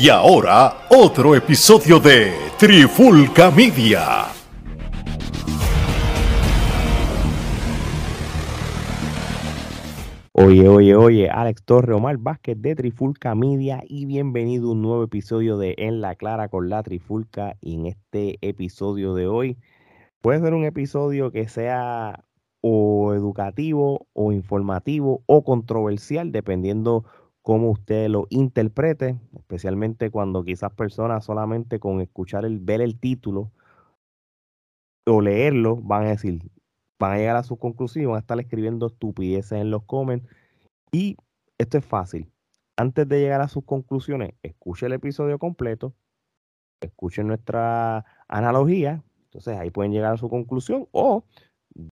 Y ahora, otro episodio de Trifulca Media. Oye, oye, oye, Alex Torre, Omar Vázquez de Trifulca Media y bienvenido a un nuevo episodio de En la Clara con la Trifulca. Y en este episodio de hoy, puede ser un episodio que sea o educativo o informativo o controversial, dependiendo cómo usted lo interprete, especialmente cuando quizás personas solamente con escuchar el, ver el título o leerlo van a decir, van a llegar a su conclusión, van a estar escribiendo estupideces en los comments. Y esto es fácil. Antes de llegar a sus conclusiones, escuche el episodio completo, escuche nuestra analogía, entonces ahí pueden llegar a su conclusión o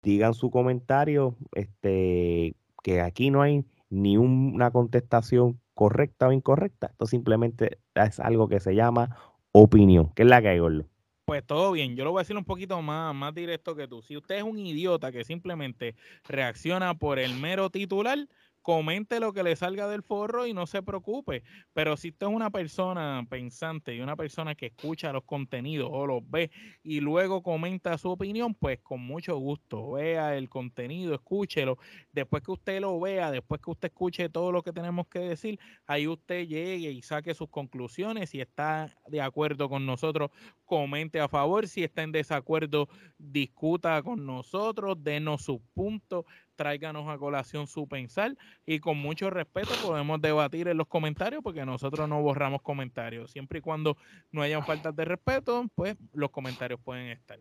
digan su comentario, este, que aquí no hay ni una contestación correcta o incorrecta. Esto simplemente es algo que se llama opinión. ¿Qué es la que hay, Gordo? Pues todo bien, yo lo voy a decir un poquito más, más directo que tú. Si usted es un idiota que simplemente reacciona por el mero titular, comente lo que le salga del forro y no se preocupe. Pero si usted es una persona pensante y una persona que escucha los contenidos o los ve y luego comenta su opinión, pues con mucho gusto vea el contenido, escúchelo. Después que usted lo vea, después que usted escuche todo lo que tenemos que decir, ahí usted llegue y saque sus conclusiones. Si está de acuerdo con nosotros, comente a favor. Si está en desacuerdo, discuta con nosotros, denos sus puntos tráiganos a colación su pensar y con mucho respeto podemos debatir en los comentarios porque nosotros no borramos comentarios. Siempre y cuando no hayan faltas de respeto, pues los comentarios pueden estar.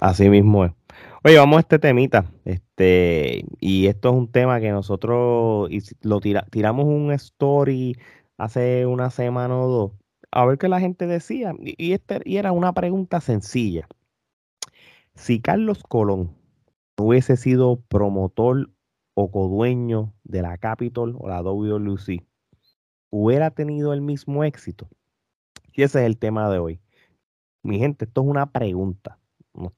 Así mismo es. Oye, vamos a este temita. Este, y esto es un tema que nosotros lo tiramos un story hace una semana o dos. A ver qué la gente decía. Y, este, y era una pregunta sencilla. Si Carlos Colón hubiese sido promotor o codueño de la Capitol o la WWC, hubiera tenido el mismo éxito. Y ese es el tema de hoy. Mi gente, esto es una pregunta.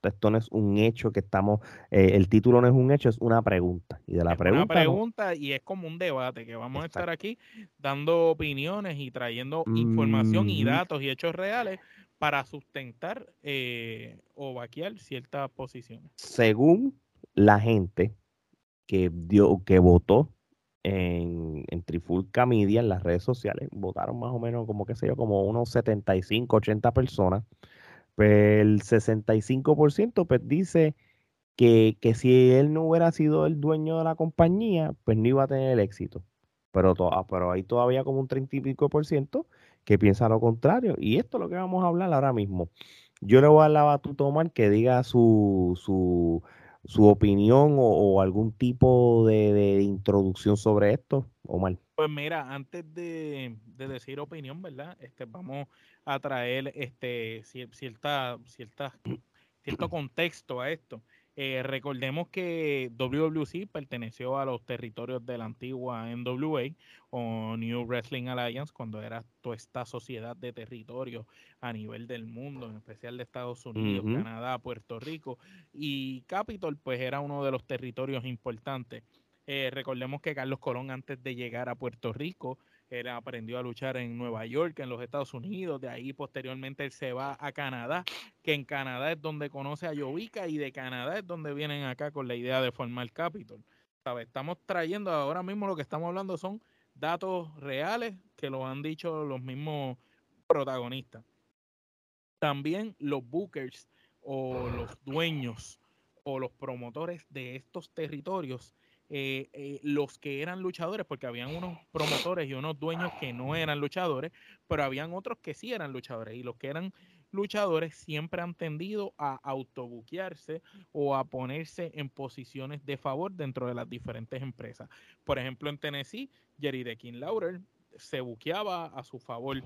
Esto no es un hecho que estamos, eh, el título no es un hecho, es una pregunta. Y de la pregunta. Una pregunta y es como un debate que vamos a estar aquí dando opiniones y trayendo información y datos y hechos reales para sustentar eh, o vaquear ciertas posiciones. Según la gente que dio, que votó en, en Trifulca Media, en las redes sociales, votaron más o menos como que sé yo, como unos 75, 80 personas. Pues el 65% pues dice que, que, si él no hubiera sido el dueño de la compañía, pues no iba a tener el éxito. Pero, ah, pero hay todavía como un 30 y pico por ciento que piensa lo contrario. Y esto es lo que vamos a hablar ahora mismo. Yo le voy a dar la batuta a que diga su, su, su opinión o, algún tipo de, introducción sobre esto, Omar. Pues mira, antes de, decir opinión, ¿verdad? Este, vamos a traer este cierta, cierta, cierto contexto a esto. Eh, recordemos que WWC perteneció a los territorios de la antigua NWA o New Wrestling Alliance cuando era toda esta sociedad de territorios a nivel del mundo, en especial de Estados Unidos, Canadá, Puerto Rico y Capitol pues era uno de los territorios importantes. Eh, recordemos que Carlos Colón antes de llegar a Puerto Rico él aprendió a luchar en Nueva York, en los Estados Unidos, de ahí posteriormente él se va a Canadá, que en Canadá es donde conoce a Jovica y de Canadá es donde vienen acá con la idea de formar Capitol. Estamos trayendo ahora mismo lo que estamos hablando son datos reales que lo han dicho los mismos protagonistas. También los bookers o los dueños o los promotores de estos territorios eh, eh, los que eran luchadores, porque habían unos promotores y unos dueños que no eran luchadores, pero habían otros que sí eran luchadores. Y los que eran luchadores siempre han tendido a autobuquearse o a ponerse en posiciones de favor dentro de las diferentes empresas. Por ejemplo, en Tennessee, Jerry de King se buqueaba a su favor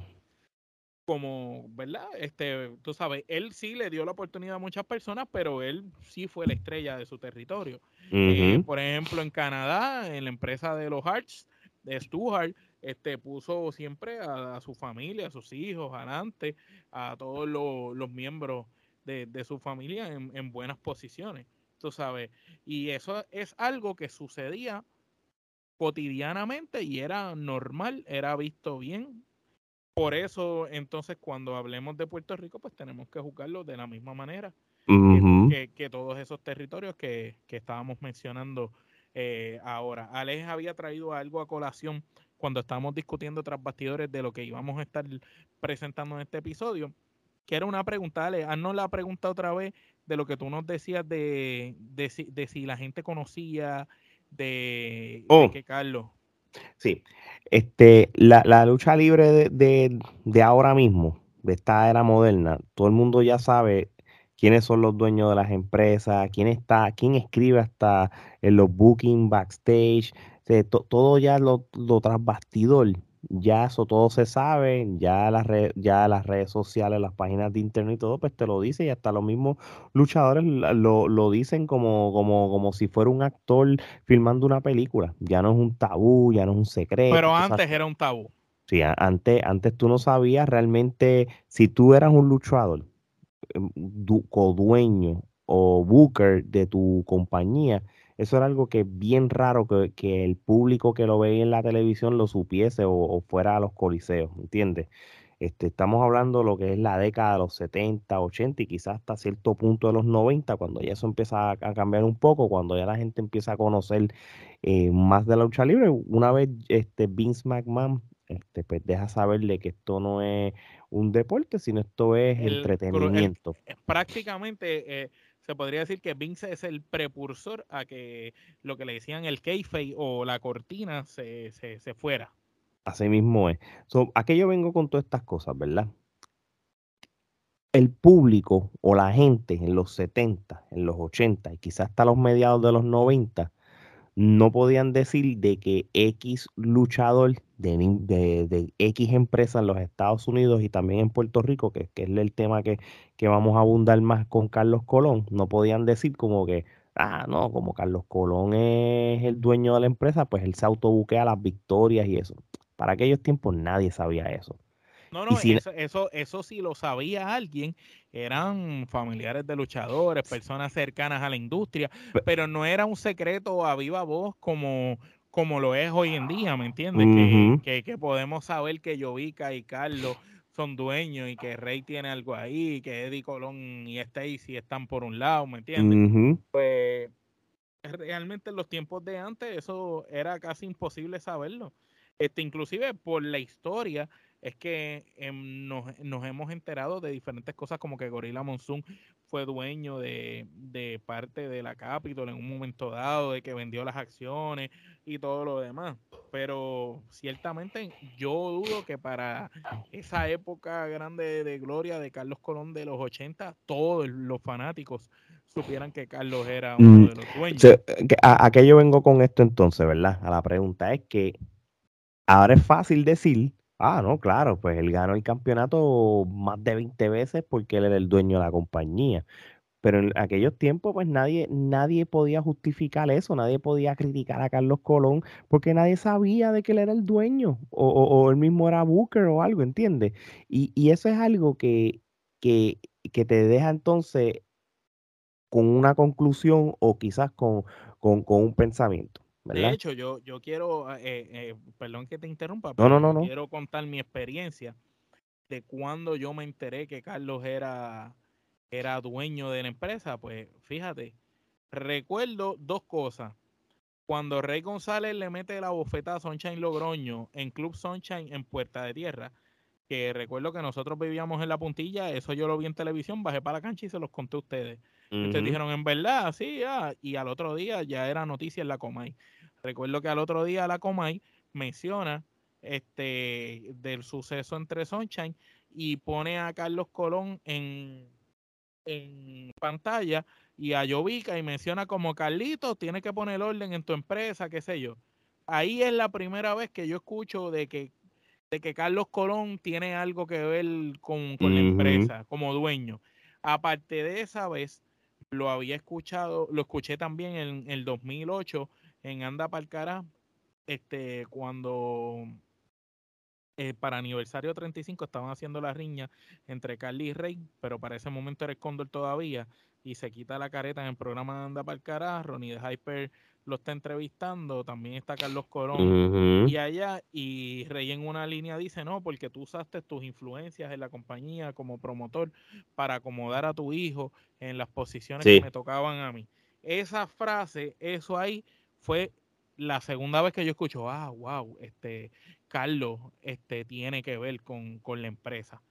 como, ¿verdad? Este, tú sabes, él sí le dio la oportunidad a muchas personas, pero él sí fue la estrella de su territorio. Eh, por ejemplo, en Canadá, en la empresa de los Hearts, de Stuart, este, puso siempre a, su familia, a sus hijos, adelante, a todos los, miembros de, su familia en, en buenas posiciones, tú sabes. Y eso es algo que sucedía cotidianamente y era normal, era visto bien por eso, entonces, cuando hablemos de Puerto Rico, pues tenemos que juzgarlo de la misma manera que, todos esos territorios que, estábamos mencionando eh, ahora. Alex había traído algo a colación cuando estábamos discutiendo tras bastidores de lo que íbamos a estar presentando en este episodio, que era una pregunta, Alex, haznos la pregunta otra vez de lo que tú nos decías de, de, si, la gente conocía de, oh. que Carlos. Sí, este, la, la lucha libre de, de, ahora mismo, de esta era moderna, todo el mundo ya sabe quiénes son los dueños de las empresas, quién está, quién escribe hasta en los booking, backstage, todo ya lo, lo tras bastidor, ya eso todo se sabe, ya las, ya las redes sociales, las páginas de internet y todo, pues te lo dice y hasta los mismos luchadores lo, lo dicen como, como, como si fuera un actor filmando una película. Ya no es un tabú, ya no es un secreto. Pero antes era un tabú. Sí, antes, antes tú no sabías realmente si tú eras un luchador Em, dueño o booker de tu compañía, eso era algo que es bien raro que, el público que lo veía en la televisión lo supiese o, fuera a los coliseos, ¿entiendes? Este, estamos hablando de lo que es la década de los 70, 80 y quizás hasta cierto punto de los 90, cuando ya eso empieza a, cambiar un poco, cuando ya la gente empieza a conocer eh, más de la lucha libre. Una vez este, Vince McMahon este, pues deja saberle que esto no es un deporte, sino esto es entretenimiento. prácticamente eh, se podría decir que Vince es el precursor a que lo que le decían el kayfabe o la cortina se, se, fuera. Así mismo es. So, ¿A qué yo vengo con todas estas cosas, verdad? El público o la gente en los 70, en los 80 y quizás hasta los mediados de los 90 no podían decir de que X luchador de, X empresa en los Estados Unidos y también en Puerto Rico, que, es el tema que, vamos a abundar más con Carlos Colón, no podían decir como que, ah, no, como Carlos Colón es el dueño de la empresa, pues él se autobuquea las victorias y eso. Para aquellos tiempos nadie sabía eso. No, no, eso, eso, eso sí lo sabía alguien, eran familiares de luchadores, personas cercanas a la industria, pero no era un secreto a viva voz como, como lo es hoy en día, ¿me entiendes? que, que, podemos saber que Jovica y Carlos son dueños y que Rey tiene algo ahí, que Eddie Colón y Stacy están por un lado, ¿me entiendes? Pues realmente en los tiempos de antes eso era casi imposible saberlo. Este, inclusive por la historia es que em, nos, hemos enterado de diferentes cosas como que Gorilla Monsoon fue dueño de, parte de la Capitol en un momento dado, de que vendió las acciones y todo lo demás. Pero ciertamente yo dudo que para esa época grande de gloria de Carlos Colón de los 80, todos los fanáticos supieran que Carlos era uno mm, de los dueños. ¿A, ¿A qué yo vengo con esto entonces, verdad? A la pregunta es que ahora es fácil decir Ah, no, claro, pues él ganó el campeonato más de 20 veces porque él era el dueño de la compañía. Pero en aquellos tiempos, pues nadie, nadie podía justificar eso, nadie podía criticar a Carlos Colón porque nadie sabía de que él era el dueño o, o, él mismo era Booker o algo, ¿entiendes? Y, eso es algo que, que, que te deja entonces con una conclusión o quizás con, con un pensamiento. De hecho, yo, yo quiero, ah, eh, eh, perdón que te interrumpa, pero no, no, quiero contar mi experiencia de cuando yo me enteré que Carlos era, era dueño de la empresa. Pues fíjate, recuerdo dos cosas. Cuando Rey González le mete la bofeta a Sunshine Logroño en Club Sunshine en Puerta de Tierra, que recuerdo que nosotros vivíamos en la puntilla, eso yo lo vi en televisión, bajé para la cancha y se los conté a ustedes. Ustedes dijeron, en verdad, sí, ah", y al otro día ya era noticia en la Comay. Recuerdo que al otro día la Comay menciona este del suceso entre Sunshine y pone a Carlos Colón en, en pantalla y a Jovica y menciona como Carlito, tiene que poner orden en tu empresa, qué sé yo. Ahí es la primera vez que yo escucho de que, de que Carlos Colón tiene algo que ver con, la empresa como dueño. Aparte de esa vez, lo había escuchado, lo escuché también en el 2008 en Anda Palcará, este, cuando eh, para aniversario 35 estaban haciendo la riña entre Carly y Rey, pero para ese momento era el Cóndor todavía, y se quita la careta en el programa de Anda Ronnie de Hyper lo está entrevistando, también está Carlos Colón. Y allá, y Rey en una línea dice, no, porque tú usaste tus influencias en la compañía como promotor para acomodar a tu hijo en las posiciones que me tocaban a mí. Esa frase, eso ahí fue la segunda vez que yo escucho, ah, wow, este Carlos este, tiene que ver con, con la empresa.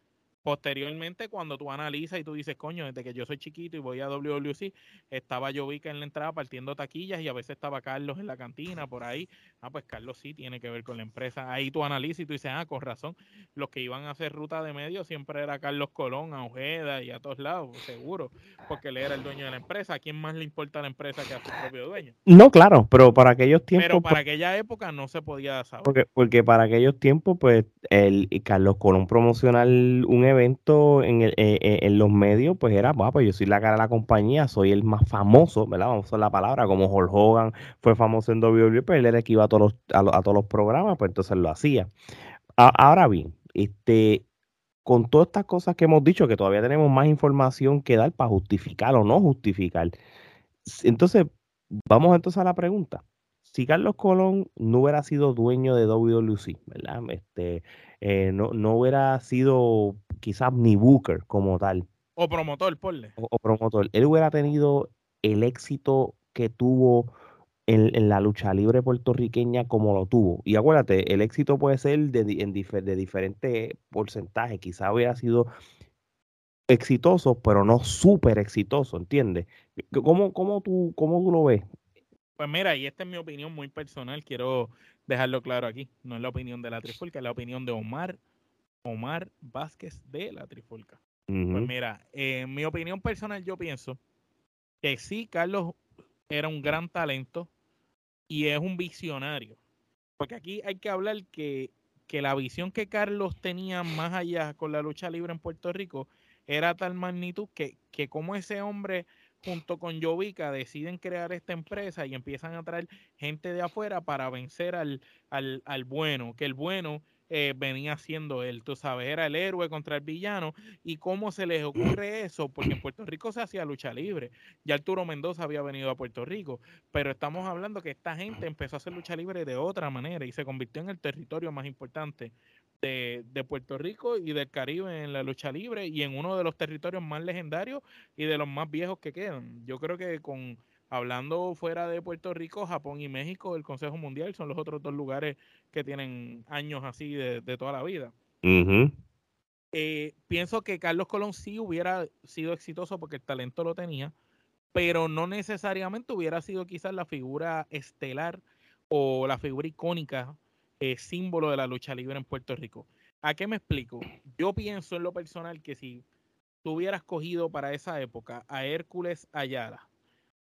Posteriormente, cuando tú analizas y tú dices, coño, desde que yo soy chiquito y voy a WWC, estaba Jovica en la entrada partiendo taquillas y a veces estaba Carlos en la cantina, por ahí. Ah, pues Carlos sí tiene que ver con la empresa. Ahí tú analizas y tú dices, ah, con razón, los que iban a hacer ruta de medio siempre era Carlos Colón, a Ojeda y a todos lados, seguro, porque él era el dueño de la empresa. ¿A quién más le importa la empresa que a su propio dueño? No, claro, pero para aquellos tiempos. Pero para pues aquella época no se podía saber. Porque, porque para aquellos tiempos, pues, el Carlos Colón promocional un evento evento eh, eh, en los medios, pues era, pues yo soy la cara de la compañía, soy el más famoso, ¿verdad? Vamos a usar la palabra, como Hulk Hogan fue famoso en WWE, pero él era el que iba a todos los, a, todos los programas, pues entonces lo hacía. ahora bien, este, con todas estas cosas que hemos dicho, que todavía tenemos más información que dar para justificar o no justificar. Entonces, vamos entonces a la pregunta. Si Carlos Colón no hubiera sido dueño de WWC, ¿verdad? Este, eh, no, no hubiera sido quizás ni Booker como tal. O promotor, ponle. O, promotor. Él hubiera tenido el éxito que tuvo en, la lucha libre puertorriqueña como lo tuvo. Y acuérdate, el éxito puede ser de, en de diferentes porcentajes. Quizás hubiera sido exitoso, pero no súper exitoso, ¿entiendes? ¿Cómo, cómo, tú, ¿Cómo tú lo ves? Pues mira, y esta es mi opinión muy personal, quiero dejarlo claro aquí. No es la opinión de la Trifulca, es la opinión de Omar, Omar Vázquez de la Trifulca. Pues mira, en mi opinión personal, yo pienso que sí, Carlos era un gran talento y es un visionario. Porque aquí hay que hablar que, que la visión que Carlos tenía más allá con la lucha libre en Puerto Rico era tal magnitud que, que como ese hombre junto con Jovica deciden crear esta empresa y empiezan a traer gente de afuera para vencer al, al, al bueno, que el bueno eh, venía siendo él, tú sabes, era el héroe contra el villano. ¿Y cómo se les ocurre eso? Porque en Puerto Rico se hacía lucha libre. Ya Arturo Mendoza había venido a Puerto Rico, pero estamos hablando que esta gente empezó a hacer lucha libre de otra manera y se convirtió en el territorio más importante de, Puerto Rico y del Caribe en la lucha libre y en uno de los territorios más legendarios y de los más viejos que quedan. Yo creo que con hablando fuera de Puerto Rico, Japón y México, el Consejo Mundial son los otros dos lugares que tienen años así de, toda la vida. Eh, pienso que Carlos Colón sí hubiera sido exitoso porque el talento lo tenía, pero no necesariamente hubiera sido quizás la figura estelar o la figura icónica eh, símbolo de la lucha libre en Puerto Rico. ¿A qué me explico? Yo pienso en lo personal que si tú hubieras cogido para esa época a Hércules Ayala,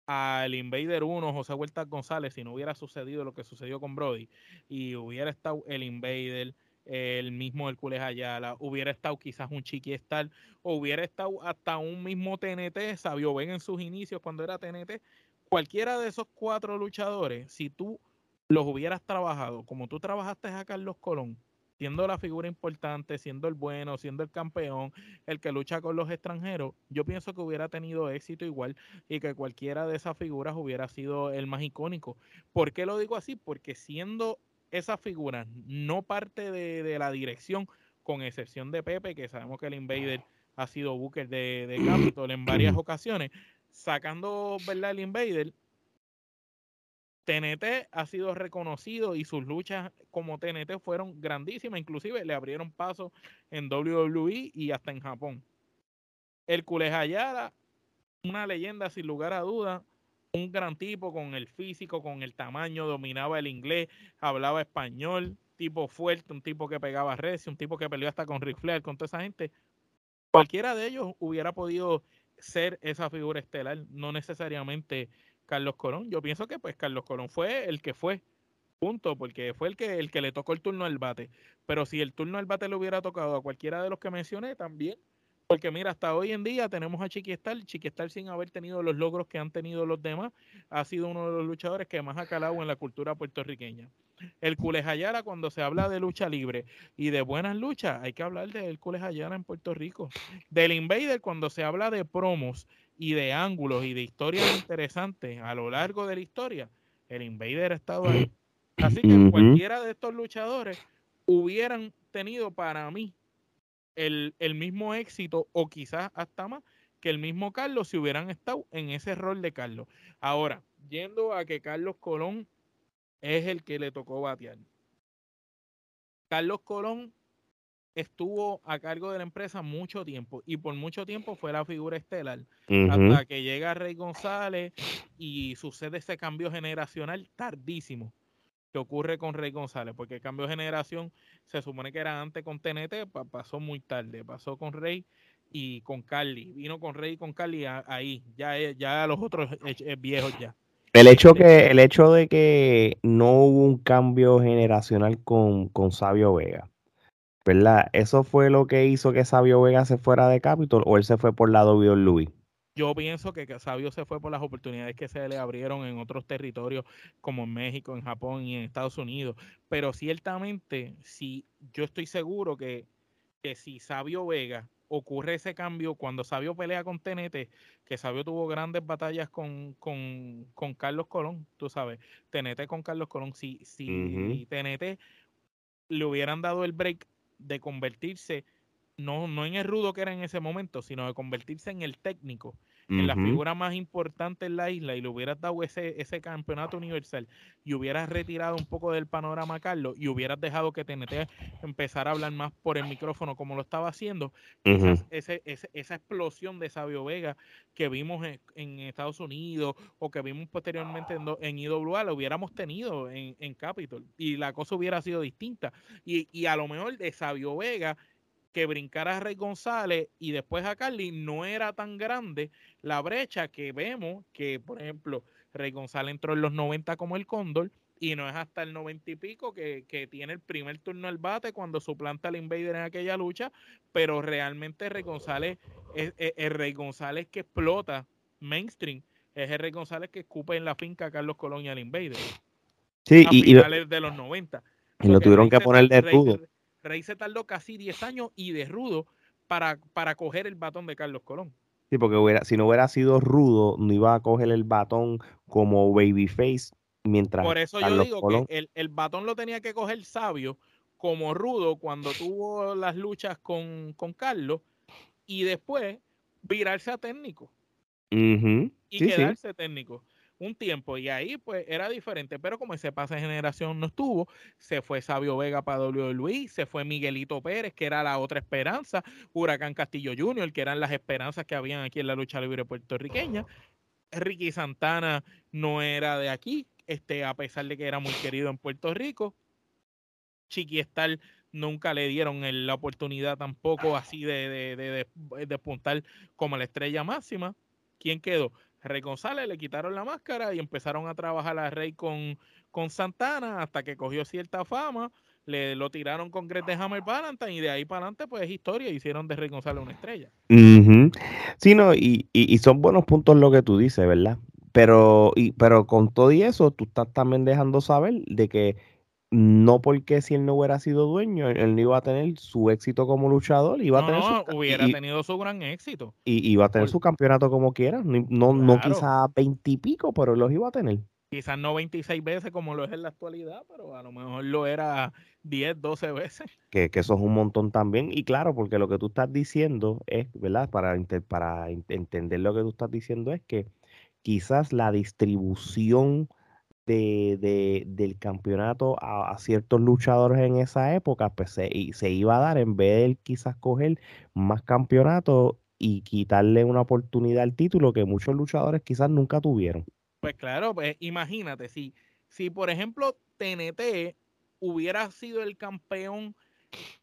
al Invader 1, José Huerta González, si no hubiera sucedido lo que sucedió con Brody, y hubiera estado el Invader, el mismo Hércules Ayala, hubiera estado quizás un Chiqui Star, o hubiera estado hasta un mismo TNT, Sabio Ven en sus inicios cuando era TNT, cualquiera de esos cuatro luchadores, si tú los hubieras trabajado como tú trabajaste a Carlos Colón, siendo la figura importante, siendo el bueno, siendo el campeón, el que lucha con los extranjeros, yo pienso que hubiera tenido éxito igual y que cualquiera de esas figuras hubiera sido el más icónico. ¿Por qué lo digo así? Porque siendo esa figura no parte de, la dirección, con excepción de Pepe, que sabemos que el Invader ha sido Booker de, de Capitol en varias ocasiones, sacando ¿verdad? el Invader, TNT ha sido reconocido y sus luchas como TNT fueron grandísimas, inclusive le abrieron paso en WWE y hasta en Japón. El Hayada, una leyenda sin lugar a duda, un gran tipo con el físico, con el tamaño, dominaba el inglés, hablaba español, tipo fuerte, un tipo que pegaba recio, un tipo que peleó hasta con Ric Flair, con toda esa gente. Cualquiera de ellos hubiera podido ser esa figura estelar, no necesariamente Carlos Colón. Yo pienso que pues Carlos Colón fue el que fue, punto, porque fue el que, el que le tocó el turno al bate. Pero si el turno al bate le hubiera tocado a cualquiera de los que mencioné, también. Porque mira, hasta hoy en día tenemos a Chiquistal. Chiquistal sin haber tenido los logros que han tenido los demás, ha sido uno de los luchadores que más ha calado en la cultura puertorriqueña. El Culejayara, cuando se habla de lucha libre y de buenas luchas, hay que hablar de el Culejayara en Puerto Rico. Del Invader, cuando se habla de promos y de ángulos y de historias interesantes a lo largo de la historia, el Invader ha estado ahí. Así que cualquiera de estos luchadores hubieran tenido para mí el, el, mismo éxito o quizás hasta más que el mismo Carlos si hubieran estado en ese rol de Carlos. Ahora, yendo a que Carlos Colón es el que le tocó batear. Carlos Colón estuvo a cargo de la empresa mucho tiempo y por mucho tiempo fue la figura estelar hasta que llega Rey González y sucede ese cambio generacional tardísimo que ocurre con Rey González porque el cambio de generación se supone que era antes con TNT pasó muy tarde pasó con Rey y con Carly vino con Rey y con Carly ahí ya ya los otros viejos ya el hecho que el hecho de que no hubo un cambio generacional con, con Sabio Vega ¿verdad? ¿Eso fue lo que hizo que Sabio Vega se fuera de Capitol o él se fue por la Louis? Yo pienso que Sabio se fue por las oportunidades que se le abrieron en otros territorios como en México, en Japón y en Estados Unidos. Pero ciertamente, si yo estoy seguro que, que si Sabio Vega ocurre ese cambio cuando Sabio pelea con TNT, que Sabio tuvo grandes batallas con, con, con Carlos Colón, tú sabes, TNT con Carlos Colón, si, si TNT le hubieran dado el break de convertirse, no, no en el rudo que era en ese momento, sino de convertirse en el técnico, en la figura más importante en la isla y le hubieras dado ese, ese campeonato universal y hubieras retirado un poco del panorama a Carlos y hubieras dejado que TNT empezara a hablar más por el micrófono como lo estaba haciendo, ese, esa explosión de Sabio Vega que vimos en, Estados Unidos o que vimos posteriormente en, en IWA, lo hubiéramos tenido en, en Capitol y la cosa hubiera sido distinta. Y, y a lo mejor de Sabio Vega que brincara a Rey González y después a Carly no era tan grande la brecha que vemos que, por ejemplo, Rey González entró en los 90 como el Cóndor y no es hasta el 90 y pico que, tiene el primer turno al bate cuando suplanta al Invader en aquella lucha, pero realmente Rey González es, el Rey González que explota mainstream, es el Rey González que escupe en la finca a Carlos Colón y al Invader. Sí, a y, finales de los 90. Y lo tuvieron que poner de rudo. Rey se tardó casi 10 años y de rudo para, para coger el batón de Carlos Colón. Sí, porque hubiera, si no hubiera sido rudo, no iba a coger el batón como babyface mientras. Por eso yo digo que el, el, batón lo tenía que coger sabio como rudo cuando tuvo las luchas con, con Carlos y después virarse a técnico. Y quedarse técnico un tiempo y ahí pues era diferente, pero como ese pase de generación no estuvo, se fue Sabio Vega para W. Luis, se fue Miguelito Pérez, que era la otra esperanza, Huracán Castillo Jr., que eran las esperanzas que habían aquí en la lucha libre puertorriqueña. Ricky Santana no era de aquí, este, a pesar de que era muy querido en Puerto Rico. Chiqui Estal nunca le dieron la oportunidad tampoco así de, de, de, de, despuntar como la estrella máxima. ¿Quién quedó? Rey González le quitaron la máscara y empezaron a trabajar a Rey con, con Santana hasta que cogió cierta fama. Le lo tiraron con Greg de Hammer Valentine y de ahí para adelante, pues es historia. Hicieron de Rey González una estrella. Sí, no, y, y, son buenos puntos lo que tú dices, ¿verdad? Pero, y, pero con todo y eso, tú estás también dejando saber de que no porque si él no hubiera sido dueño, él no iba a tener su éxito como luchador, iba a tener su, hubiera tenido su gran éxito. Y iba a tener su campeonato como quiera, no, no, quizás veintipico, pero los iba a tener. Quizás no 26 veces como lo es en la actualidad, pero a lo mejor lo era 10, 12 veces. Que, que eso es un montón también. Y claro, porque lo que tú estás diciendo es, ¿verdad? Para, para entender lo que tú estás diciendo es que quizás la distribución de, del campeonato a, ciertos luchadores en esa época, pues se, se, iba a dar en vez de él quizás coger más campeonatos y quitarle una oportunidad al título que muchos luchadores quizás nunca tuvieron. Pues claro, pues imagínate, si, si por ejemplo TNT hubiera sido el campeón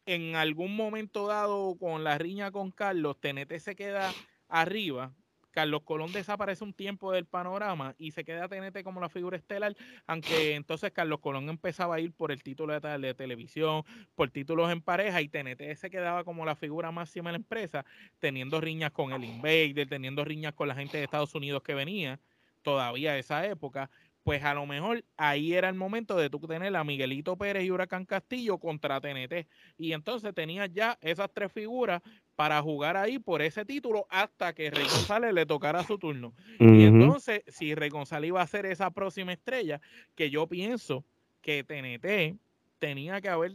en algún momento dado con la riña con Carlos, TNT se queda arriba, Carlos Colón desaparece un tiempo del panorama y se queda TNT como la figura estelar, aunque entonces Carlos Colón empezaba a ir por el título de, televisión, por títulos en pareja y TNT se quedaba como la figura máxima de la empresa, teniendo riñas con el Invader, teniendo riñas con la gente de Estados Unidos que venía todavía de esa época, pues a lo mejor ahí era el momento de tú tener a Miguelito Pérez y Huracán Castillo contra TNT. Y entonces tenías ya esas tres figuras para jugar ahí por ese título hasta que Rey González le tocara su turno. Y entonces, si Rey González iba a ser esa próxima estrella, que yo pienso que TNT tenía que haber,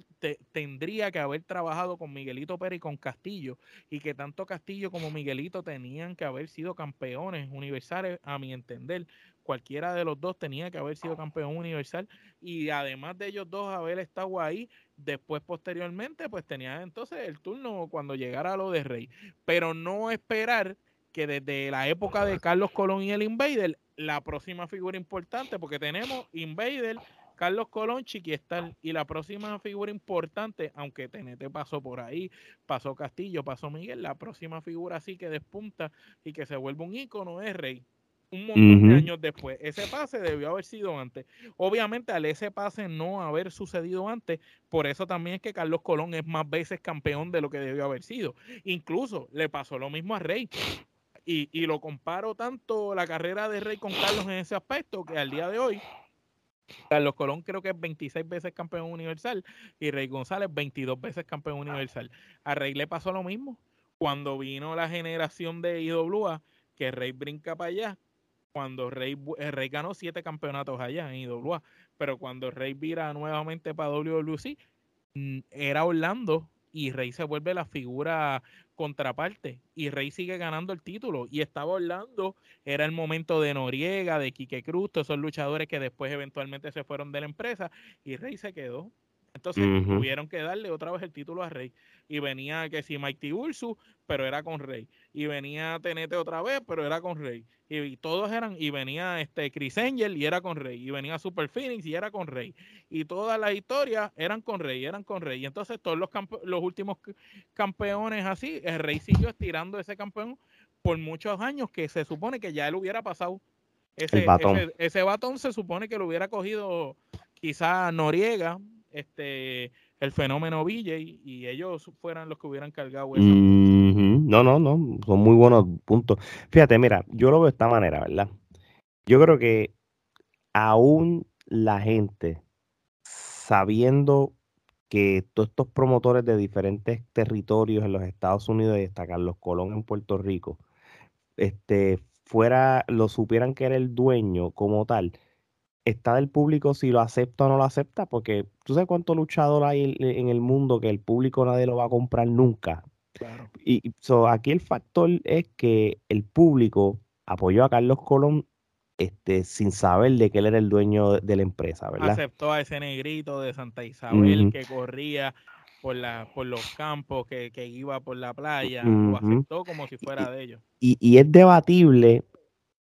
tendría que haber trabajado con Miguelito Pérez y con Castillo, y que tanto Castillo como Miguelito tenían que haber sido campeones universales, a mi entender. Cualquiera de los dos tenía que haber sido campeón universal, y además de ellos dos haber estado ahí, después posteriormente, pues tenía entonces el turno cuando llegara lo de Rey. Pero no esperar que desde la época de Carlos Colón y el Invader, la próxima figura importante, porque tenemos Invader, Carlos Colón, Chiquiestal. Y la próxima figura importante, aunque TNT pasó por ahí, pasó Castillo, pasó Miguel, la próxima figura así que despunta y que se vuelve un ícono es Rey. Un montón de años después. Ese pase debió haber sido antes. Obviamente, al ese pase no haber sucedido antes, por eso también es que Carlos Colón es más veces campeón de lo que debió haber sido. Incluso le pasó lo mismo a Rey. Y, y, lo comparo tanto la carrera de Rey con Carlos en ese aspecto que al día de hoy Carlos Colón creo que es 26 veces campeón universal y Rey González 22 veces campeón universal. A Rey le pasó lo mismo. Cuando vino la generación de IWA, que Rey brinca para allá, cuando Rey, eh, Rey ganó siete campeonatos allá en IWA, pero cuando Rey vira nuevamente para WWC, mm, era Orlando y Rey se vuelve la figura contraparte y Rey sigue ganando el título y estaba Orlando, era el momento de Noriega, de Quique Cruz, todos esos luchadores que después eventualmente se fueron de la empresa y Rey se quedó. Entonces tuvieron que darle otra vez el título a Rey. Y venía que si Mighty Ursu, pero era con Rey. Y venía Tenete otra vez, pero era con Rey. Y, todos eran, y venía este Chris Angel y era con Rey. Y venía Super Phoenix y era con Rey. Y todas las historias eran con Rey, eran con Rey. Y entonces todos los, los últimos campeones así, el Rey siguió estirando ese campeón por muchos años que se supone que ya él hubiera pasado. Ese batón. ese batón se supone que lo hubiera cogido quizá Noriega, este el fenómeno Villa y ellos fueran los que hubieran cargado eso. No, no, no, son muy buenos puntos. Fíjate, mira, yo lo veo de esta manera, ¿verdad? Yo creo que aún la gente, sabiendo que todos estos promotores de diferentes territorios en los Estados Unidos y hasta Carlos Colón en Puerto Rico, este, fuera, lo supieran que era el dueño como tal, está del público si lo acepta o no lo acepta, porque tú sabes cuánto luchador hay en el mundo que el público nadie lo va a comprar nunca. Y aquí el factor es que el público apoyó a Carlos Colón este, sin saber de que él era el dueño de, la empresa, ¿verdad? Aceptó a ese negrito de Santa Isabel que corría por, la, por los campos, que, iba por la playa, lo aceptó como si fuera de ellos. Y, y es debatible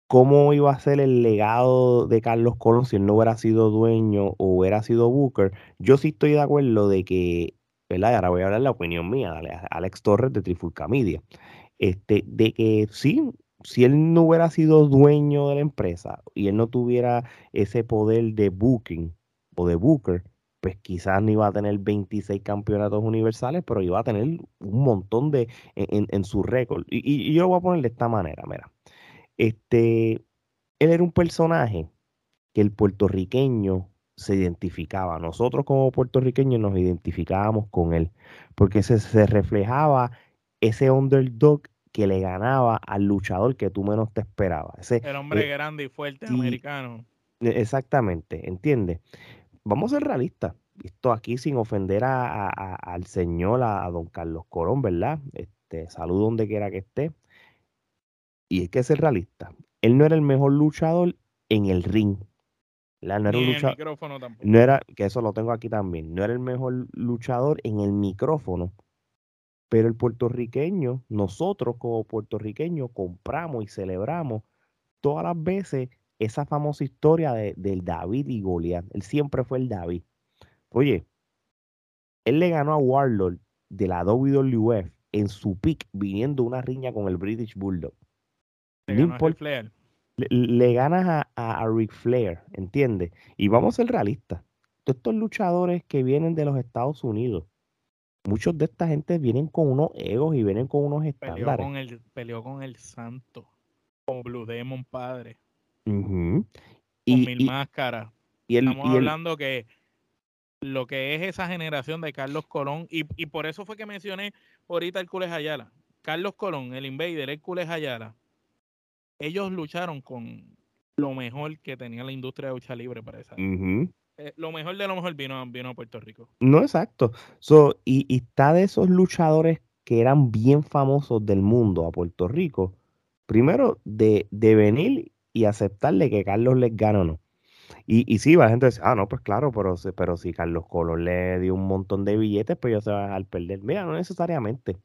cómo iba a ser el legado de Carlos Colón si él no hubiera sido dueño o hubiera sido Booker. Yo sí estoy de acuerdo de que, ¿verdad? ahora voy a hablar la opinión mía, Alex Torres de Trifulca Media, este, de que sí, si él no hubiera sido dueño de la empresa y él no tuviera ese poder de booking o de Booker, pues quizás no iba a tener 26 campeonatos universales, pero iba a tener un montón de en, su récord. Y, y, yo lo voy a poner de esta manera, mira. Este, él era un personaje que el puertorriqueño se identificaba. Nosotros como puertorriqueños nos identificábamos con él, porque se, se reflejaba ese underdog que le ganaba al luchador que tú menos te esperabas. el hombre eh, grande y fuerte americano. E, exactamente, ¿entiendes? Vamos a ser realistas. Esto aquí sin ofender a, al señor, a, a, don Carlos Corón, ¿verdad? Este, saludo donde quiera que esté y hay que ser realista, él no era el mejor luchador en el ring. No era Ni en el micrófono tampoco. No era, que eso lo tengo aquí también, no era el mejor luchador en el micrófono. Pero el puertorriqueño, nosotros como puertorriqueños, compramos y celebramos todas las veces esa famosa historia de, del David y Goliath. Él siempre fue el David. Oye, él le ganó a Warlord de la WWF en su pick, viniendo una riña con el British Bulldog. Le, ganas a, a, Ric Flair, ¿entiendes? Y vamos a ser realistas. Todos estos luchadores que vienen de los Estados Unidos, muchos de esta gente vienen con unos egos y vienen con unos estándares. Peleó con el, peleó con el santo, con Blue Demon padre. con mil máscaras. Y Estamos hablando que lo que es esa generación de Carlos Colón, y, y por eso fue que mencioné ahorita el Cules Ayala. Carlos Colón, el Invader, el Cules Ayala, ellos lucharon con lo mejor que tenía la industria de lucha libre para esa. Eh, lo mejor de lo mejor vino, vino a Puerto Rico. No, exacto. So, y, y está de esos luchadores que eran bien famosos del mundo a Puerto Rico. Primero, de, de venir y aceptarle que Carlos les gana o no. Y, y sí, la gente dice, ah, no, pues claro, pero, pero si Carlos Colón le dio un montón de billetes, pues yo se va a dejar perder. Mira, no necesariamente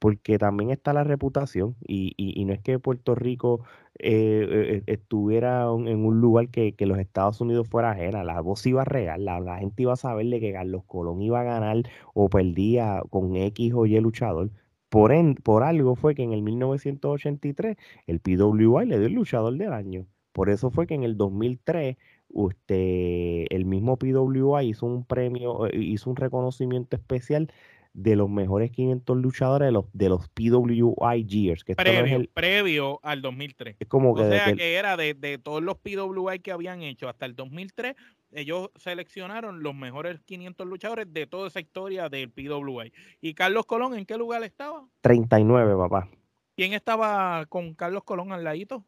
porque también está la reputación y, y, no es que Puerto Rico eh, eh, estuviera en un lugar que, los Estados Unidos fuera ajena, la voz iba a regar, la, gente iba a saberle que Carlos Colón iba a ganar o perdía con X o Y luchador. Por, por algo fue que en el 1983 el PWI le dio el luchador del año. Por eso fue que en el 2003 usted, el mismo PWI hizo un premio, eh, hizo un reconocimiento especial de los mejores 500 luchadores de los, de los PWI Gears. Que previo, el, previo al 2003. Es como que o sea que era de, de, todos los PWI que habían hecho hasta el 2003, ellos seleccionaron los mejores 500 luchadores de toda esa historia del PWI. ¿Y Carlos Colón en qué lugar estaba? 39, papá. ¿Quién estaba con Carlos Colón al ladito?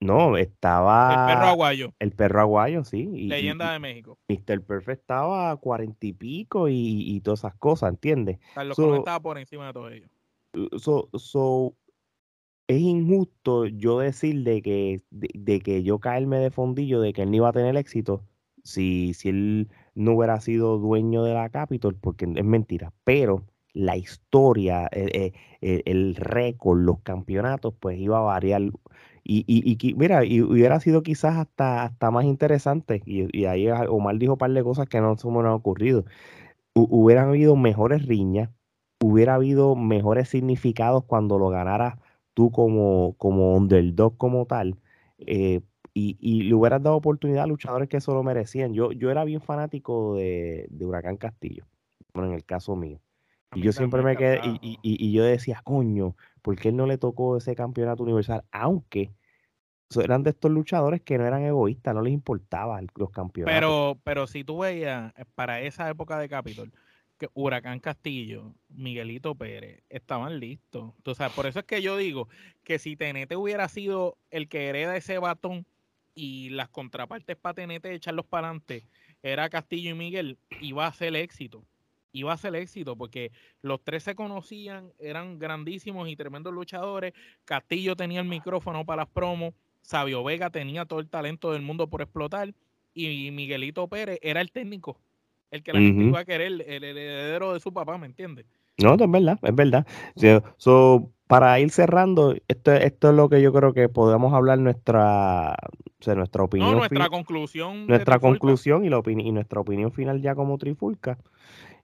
No, estaba. El perro aguayo. El perro aguayo, sí. Leyenda de México. Mr. Perfect estaba a cuarenta y pico y, todas esas cosas, ¿entiendes? Carlos so, estaba por encima de todos ellos. Uh, so, so, es injusto yo decir de que, de, que yo caerme de fondillo de que él no iba a tener éxito si, si él no hubiera sido dueño de la Capitol, porque es mentira. Pero la historia, el, eh, eh, el récord, los campeonatos, pues iba a variar y, y, y, mira, y hubiera sido quizás hasta, hasta más interesante. Y, ahí Omar dijo un par de cosas que no se me han ocurrido. hubieran habido mejores riñas, hubiera habido mejores significados cuando lo ganara tú como, como underdog como tal. Eh, y, y, le hubieras dado oportunidad a luchadores que eso lo merecían. Yo, yo era bien fanático de, de Huracán Castillo, bueno, en el caso mío. Y yo siempre me quedé, y, y, y, yo decía, coño, ¿por qué él no le tocó ese campeonato universal? Aunque eran de estos luchadores que no eran egoístas, no les importaba los campeonatos. Pero, pero si tú veías eh, para esa época de Capitol, que Huracán Castillo, Miguelito Pérez, estaban listos. Entonces, por eso es que yo digo que si Tenete hubiera sido el que hereda ese batón y las contrapartes para Tenete echarlos para adelante, era Castillo y Miguel, iba a ser éxito. Iba a ser éxito porque los tres se conocían, eran grandísimos y tremendos luchadores. Castillo tenía el micrófono para las promos Sabio Vega tenía todo el talento del mundo por explotar y Miguelito Pérez era el técnico, el que la gente iba a querer, el, heredero de su papá, ¿me entiendes? No, es verdad, es verdad. para ir cerrando, esto, esto es lo que yo creo que podemos hablar nuestra, nuestra opinión. No, nuestra conclusión. Nuestra conclusión y, la y nuestra opinión final ya como Trifulca.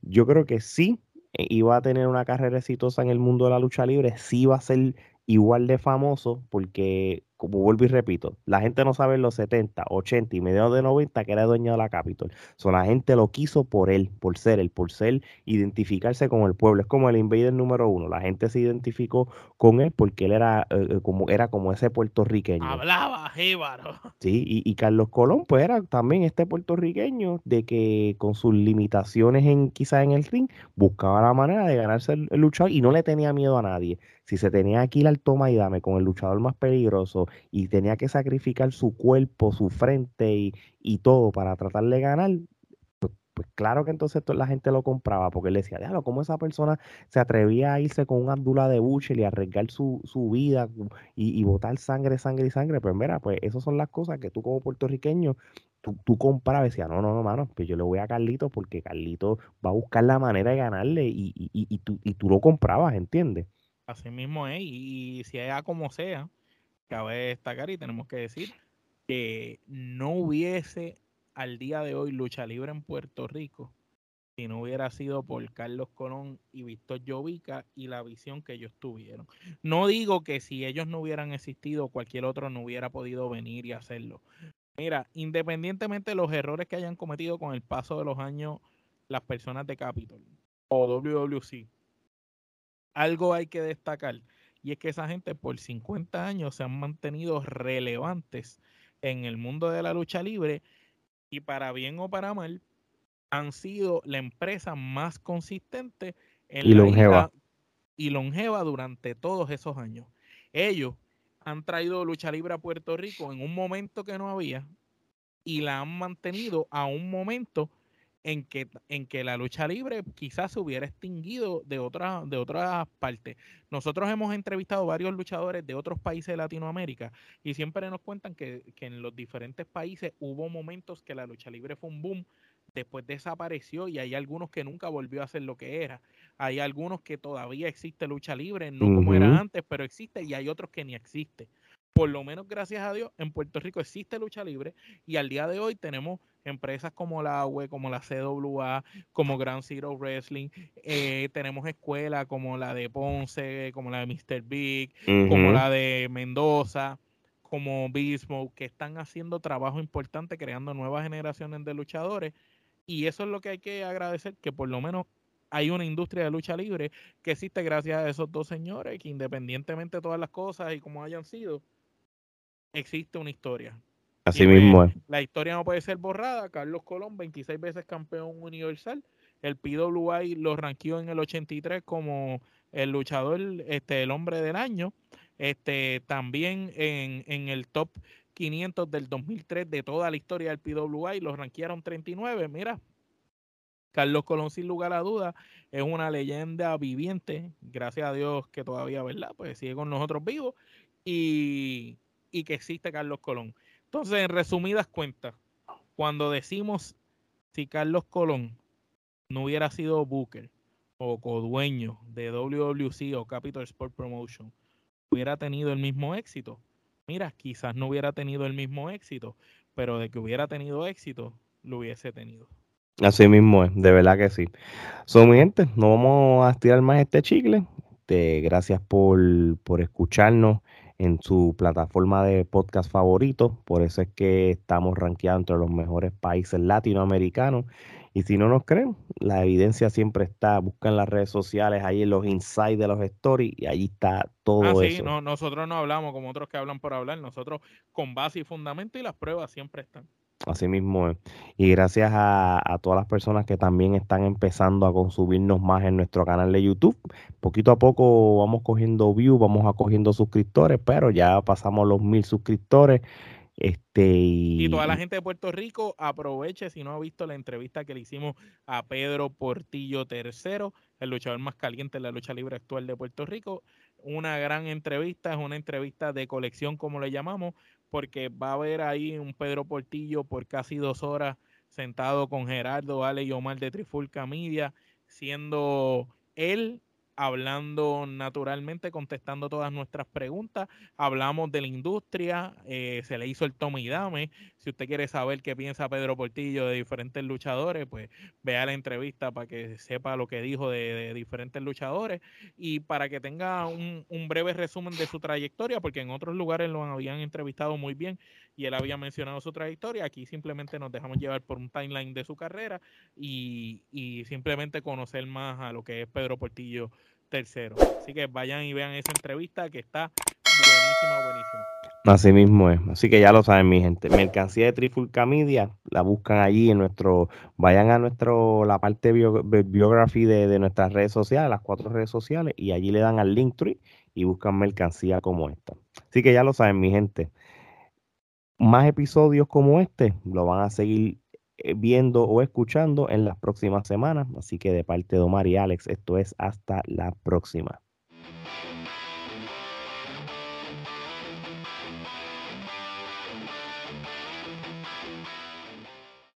Yo creo que sí eh, iba a tener una carrera exitosa en el mundo de la lucha libre, sí va a ser igual de famoso porque como vuelvo y repito, la gente no sabe en los 70, 80 y mediados de 90 que era dueño de la Capitol. So, la gente lo quiso por él, por ser él, por ser, identificarse con el pueblo. Es como el Invader número uno. La gente se identificó con él porque él era, eh, eh, como, era como ese puertorriqueño. Hablaba, jíbaro. Sí, y, Carlos Colón, pues era también este puertorriqueño de que con sus limitaciones en quizás en el ring, buscaba la manera de ganarse el, el luchador y no le tenía miedo a nadie. Si se tenía que ir al toma y con el luchador más peligroso y tenía que sacrificar su cuerpo, su frente y, todo para tratar de ganar, pues, pues, claro que entonces la gente lo compraba porque él decía, déjalo, ¿cómo esa persona se atrevía a irse con un Abdullah de Buchel y arriesgar su, su vida y, y, botar sangre, sangre y sangre? Pues mira, pues esas son las cosas que tú como puertorriqueño Tú, tú, comprabas y decías, no, no, no, mano, pues yo le voy a Carlito porque Carlito va a buscar la manera de ganarle y, y, y, tú, y tú lo comprabas, ¿entiendes? Así mismo es, y, si sea como sea, cabe destacar y tenemos que decir que no hubiese al día de hoy lucha libre en Puerto Rico si no hubiera sido por Carlos Colón y Víctor Llovica y la visión que ellos tuvieron. No digo que si ellos no hubieran existido, cualquier otro no hubiera podido venir y hacerlo. Mira, independientemente de los errores que hayan cometido con el paso de los años las personas de Capitol o WWC, algo hay que destacar y es que esa gente por 50 años se han mantenido relevantes en el mundo de la lucha libre y para bien o para mal han sido la empresa más consistente en y longeva. y longeva durante todos esos años. Ellos han traído lucha libre a Puerto Rico en un momento que no había y la han mantenido a un momento en que, en que la lucha libre quizás se hubiera extinguido de, otra, de otras partes. Nosotros hemos entrevistado varios luchadores de otros países de Latinoamérica y siempre nos cuentan que, que en los diferentes países hubo momentos que la lucha libre fue un boom, después desapareció y hay algunos que nunca volvió a ser lo que era. Hay algunos que todavía existe lucha libre, no como era antes, pero existe y hay otros que ni existe. Por lo menos gracias a Dios, en Puerto Rico existe lucha libre y al día de hoy tenemos empresas como la UE, como la CWA, como Grand Zero Wrestling, eh, tenemos escuelas como la de Ponce, como la de Mr. Big, como la de Mendoza, como Bismo, que están haciendo trabajo importante creando nuevas generaciones de luchadores y eso es lo que hay que agradecer, que por lo menos hay una industria de lucha libre que existe gracias a esos dos señores, que independientemente de todas las cosas y como hayan sido, existe una historia. Así mismo es. La historia no puede ser borrada. Carlos Colón, 26 veces campeón universal. El PWI lo ranqueó en el 83 como el luchador, este, el hombre del año. Este, también en, en el top 500 del 2003 de toda la historia del PWI, los ranquearon 39. Mira, Carlos Colón, sin lugar a duda, es una leyenda viviente. Gracias a Dios que todavía, ¿verdad? Pues sigue con nosotros vivos y, y que existe Carlos Colón. Entonces, en resumidas cuentas, cuando decimos si Carlos Colón no hubiera sido Booker o codueño de WWC o Capital Sport Promotion, hubiera tenido el mismo éxito mira, quizás no hubiera tenido el mismo éxito, pero de que hubiera tenido éxito, lo hubiese tenido. Así mismo es, de verdad que sí. So, mi gente, no vamos a estirar más este chicle. gracias por, por escucharnos en su plataforma de podcast favorito. Por eso es que estamos rankeados entre los mejores países latinoamericanos y si no nos creen, la evidencia siempre está. Buscan las redes sociales, ahí en los insights de los stories, y ahí está todo ah, sí, No, nosotros no hablamos como otros que hablan por hablar. Nosotros con base y fundamento y las pruebas siempre están. Así mismo es. Y gracias a, a, todas las personas que también están empezando a consumirnos más en nuestro canal de YouTube. Poquito a poco vamos cogiendo views, vamos a cogiendo suscriptores, pero ya pasamos los mil suscriptores. Este, y, toda la gente de Puerto Rico aproveche si no ha visto la entrevista que le hicimos a Pedro Portillo III, el luchador más caliente en la lucha libre actual de Puerto Rico. Una gran entrevista, es una entrevista de colección como le llamamos, porque va a haber ahí un Pedro Portillo por casi dos horas sentado con Gerardo, Ale y Omar de Trifulca Media, siendo él hablando naturalmente, contestando todas nuestras preguntas. Hablamos de la industria, eh, se le hizo el tome y dame. Si usted quiere saber qué piensa Pedro Portillo de diferentes luchadores, pues vea la entrevista para que sepa lo que dijo de, diferentes luchadores y para que tenga un, un, breve resumen de su trayectoria, porque en otros lugares lo habían entrevistado muy bien y él había mencionado su trayectoria. Aquí simplemente nos dejamos llevar por un timeline de su carrera y, y simplemente conocer más a lo que es Pedro Portillo tercero. Así que vayan y vean esa entrevista que está buenísima, buenísima. Así mismo es. Así que ya lo saben, mi gente. Mercancía de Trifulca Media, la buscan allí en nuestro, vayan a nuestro, la parte bio, biography de, de, nuestras redes sociales, las cuatro redes sociales, y allí le dan al link tree y buscan mercancía como esta. Así que ya lo saben, mi gente más episodios como este lo van a seguir eh, viendo o escuchando en las próximas semanas. Así que de parte de Omar y Alex, esto es hasta la próxima.